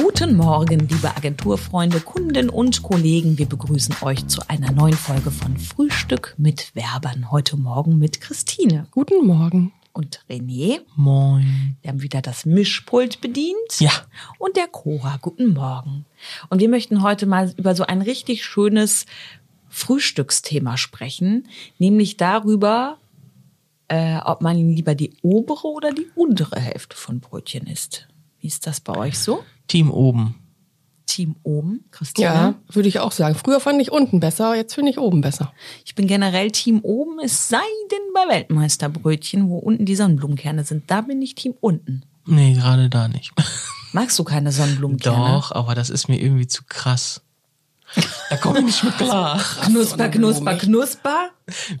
Guten Morgen, liebe Agenturfreunde, Kunden und Kollegen. Wir begrüßen euch zu einer neuen Folge von Frühstück mit Werbern. Heute Morgen mit Christine Guten Morgen. und René. Moin. Wir haben wieder das Mischpult bedient. Ja. Und der Cora. Guten Morgen. Und wir möchten heute mal über so ein richtig schönes Frühstücksthema sprechen, nämlich darüber, äh, ob man lieber die obere oder die untere Hälfte von Brötchen isst. Wie ist das bei euch so? Team oben. Team oben, Christine? Ja, würde ich auch sagen. Früher fand ich unten besser, jetzt finde ich oben besser. Ich bin generell Team oben, es sei denn bei Weltmeisterbrötchen, wo unten die Sonnenblumenkerne sind. Da bin ich Team unten. Nee, gerade da nicht. Magst du keine Sonnenblumenkerne? Doch, aber das ist mir irgendwie zu krass. Da komme ich nicht mit klar. Knusper, knusper, knusper.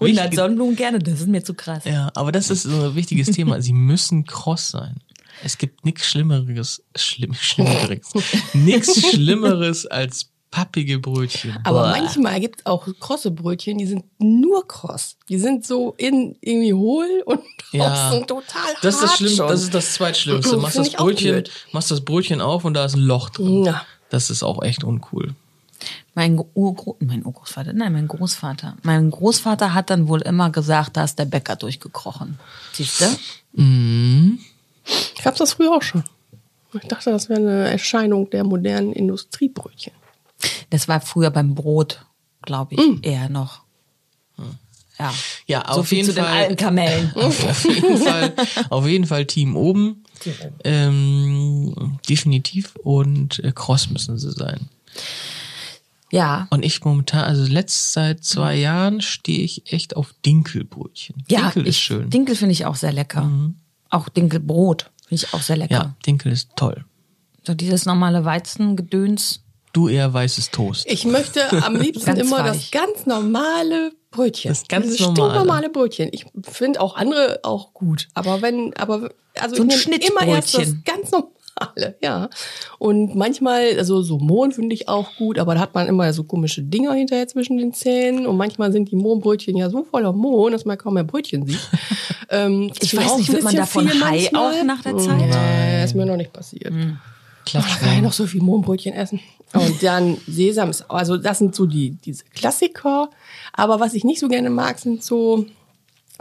100 Wichtig- Sonnenblumenkerne, das ist mir zu krass. Ja, aber das ist so ein wichtiges Thema. Sie müssen kross sein. Es gibt nichts Schlimmeres, schlimm, Schlimmeres, nichts Schlimmeres als pappige Brötchen. Aber Boah. manchmal gibt es auch krosse Brötchen, die sind nur kross. Die sind so in irgendwie hohl und Ja. total hart Das ist das Schlimmste, schon. das ist das Zweitschlimmste. Machst das Brötchen, machst das Brötchen auf und da ist ein Loch drin. Ja. Das ist auch echt uncool. Mein Urgro mein Urgroßvater, nein, mein Großvater. Mein Großvater hat dann wohl immer gesagt, da ist der Bäcker durchgekrochen. Siehst du? Mhm. Gab das früher auch schon. Ich dachte, das wäre eine Erscheinung der modernen Industriebrötchen. Das war früher beim Brot, glaube ich, eher noch. Ja, Ja, so auf viel jeden zu den Fall. alten Kamellen. Auf jeden Fall, auf jeden Fall Team oben. Ähm, definitiv. Und äh, cross müssen sie sein. Ja, Und ich momentan, also letzt seit zwei Jahren stehe ich echt auf Dinkelbrötchen. ja, Dinkel ich, ist schön. Dinkel finde ich auch sehr lecker. Auch Dinkelbrot finde ich auch sehr lecker. ja, Dinkel ist toll. So dieses normale Weizengedöns. Du eher weißes Toast. Ich möchte am liebsten Ganz immer weich. das ganz normale Brötchen. Das ganz Dieses normale. stinknormale Brötchen. Ich finde auch andere auch gut. Aber wenn, aber, also So ein ich nehme immer erst das ganz normale, ja. Und manchmal, also so Mohn finde ich auch gut, aber da hat man immer so komische Dinger hinterher zwischen den Zähnen. Und manchmal sind die Mohnbrötchen ja so voller Mohn, dass man kaum mehr Brötchen sieht. Ähm, Ich weiß nicht, wird man davon high manchmal. auch nach der Zeit? Hm. Nee, ist mir noch nicht passiert. Klappt Da kann ich noch so viel Mohnbrötchen essen. Und dann Sesam also das sind so die, diese Klassiker. Aber was ich nicht so gerne mag, sind so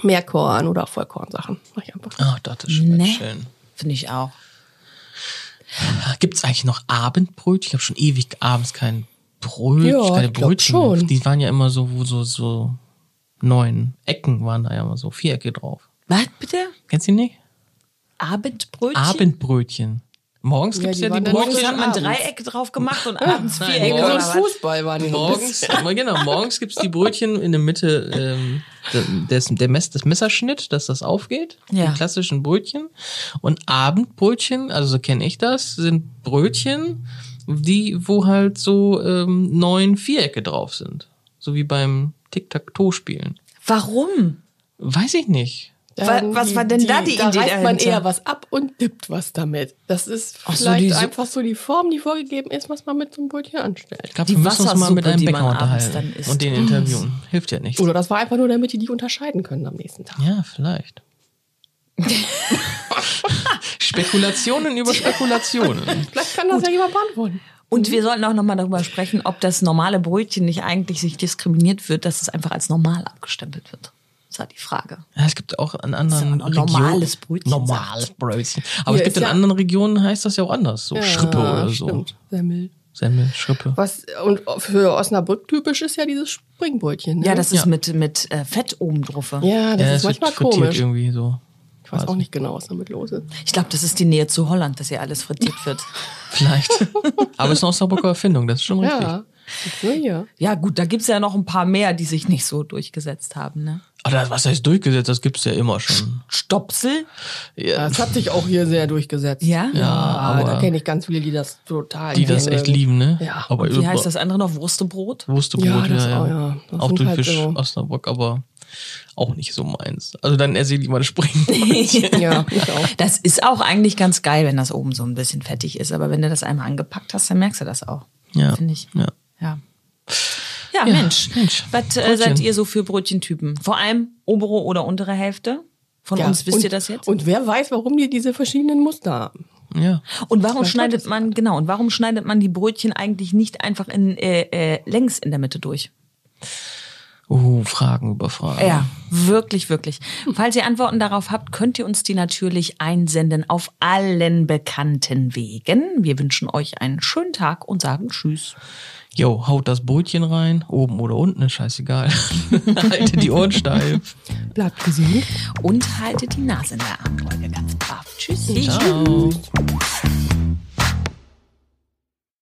Meerkorn oder Vollkornsachen. Mach ich einfach. Ach, das ist schön. Ne? schön. Finde ich auch. Gibt es eigentlich noch Abendbrötchen? Ich habe schon ewig abends kein Brötchen, Ja, keine Brötchen. schon. Die waren ja immer so, wo so, so neun Ecken waren da ja immer so, Vierecke drauf. Was bitte? Kennst du die nicht? Abendbrötchen? Abendbrötchen. Morgens Ja, gibt's die ja, die dann Morgens Brötchen. hat man abends. Dreiecke drauf gemacht und abends Nein, Vierecke. morgens- oder so was? Fußball waren die ein Morgens, aber genau, morgens gibt's die Brötchen in der Mitte, ähm, des, der Mess, das Messerschnitt, dass das aufgeht. Ja. Die klassischen Brötchen. Und Abendbrötchen, also so kenne ich das, sind Brötchen, die, wo halt so ähm, neun Vierecke drauf sind. So wie beim Tic-Tac-Toe-Spielen. Warum? Weiß ich nicht. Wa- was war denn da die da Idee reißt man eher was ab und dippt was damit. Das ist so, vielleicht die so- einfach so die Form, die vorgegeben ist, was man mit so einem Brötchen anstellt. Ich glaube, Die wir müssen uns mal mit einem die Bäcker unterhalten und den interviewen. Hilft ja nichts. Oder das war einfach nur, damit die die unterscheiden können am nächsten Tag. Ja, vielleicht. Spekulationen über Spekulationen. Vielleicht kann das ja jemand beantworten. Und wir sollten auch nochmal darüber sprechen, ob das normale Brötchen nicht eigentlich sich diskriminiert wird, dass es einfach als normal abgestempelt wird. Das war die Frage. Ja, es gibt auch an anderen Das ist ja ein normales Regionen- Brötchen, Normales Brötchen. Aber Hier es gibt in ja- anderen Regionen heißt das ja auch anders. So Schrippe oder so. Stimmt. Semmel. Semmel, Schrippe. Was, und für Osnabrück typisch ist ja dieses Springbrötchen. Ne? Ja, das ist Ja. mit, mit äh, Fett oben drauf. ja, das ja, ist manchmal frittiert komisch. irgendwie so. Ich weiß auch nicht genau, was damit los ist. Ich glaube, das ist die Nähe zu Holland, dass hier alles frittiert wird. Vielleicht. Aber es ist eine Osnabrücker Erfindung, das ist schon richtig. Ja, nur hier. Ja, gut, da gibt's ja noch ein paar mehr, die sich nicht so durchgesetzt haben. Ne? Aber das, was heißt durchgesetzt, das gibt's ja immer schon. Stopsel? Ja, Das hat sich auch hier sehr durchgesetzt. Ja? ja Ah, da aber kenne ich ganz viele, die das total die das echt lieben, ne? Ja. Aber Wie heißt das andere noch? Wurstebrot? Wurstebrot, Ja, ja, das ja. auch, ja. Das Auch durch halt Fisch so- Osnabrück, aber auch nicht so meins. Also dann erzähle ich mal das Springen. Ja, ich auch. Das ist auch eigentlich ganz geil, wenn das oben so ein bisschen fettig ist. Aber wenn du das einmal angepackt hast, dann merkst du das auch. Ja. Finde ich. Ja. Ja. Ja, Mensch. Mensch. Was äh, Brötchen. seid ihr so für Brötchentypen? Vor allem obere oder untere Hälfte? Von Ja, uns wisst und, ihr das jetzt? Und wer weiß, warum die diese verschiedenen Muster haben. Ja. Und warum schneidet man, genau, und warum schneidet man die Brötchen eigentlich nicht einfach in äh, äh, längs in der Mitte durch? Uh, Fragen über Fragen. Ja, wirklich, wirklich. Falls ihr Antworten darauf habt, könnt ihr uns die natürlich einsenden auf allen bekannten Wegen. Wir wünschen euch einen schönen Tag und sagen Tschüss. Jo, haut das Brötchen rein, oben oder unten, ist scheißegal. Haltet die Ohren steif. Bleibt gesund. Und haltet die Nase in der Armbeuge ganz brav. Tschüssi. Ciao.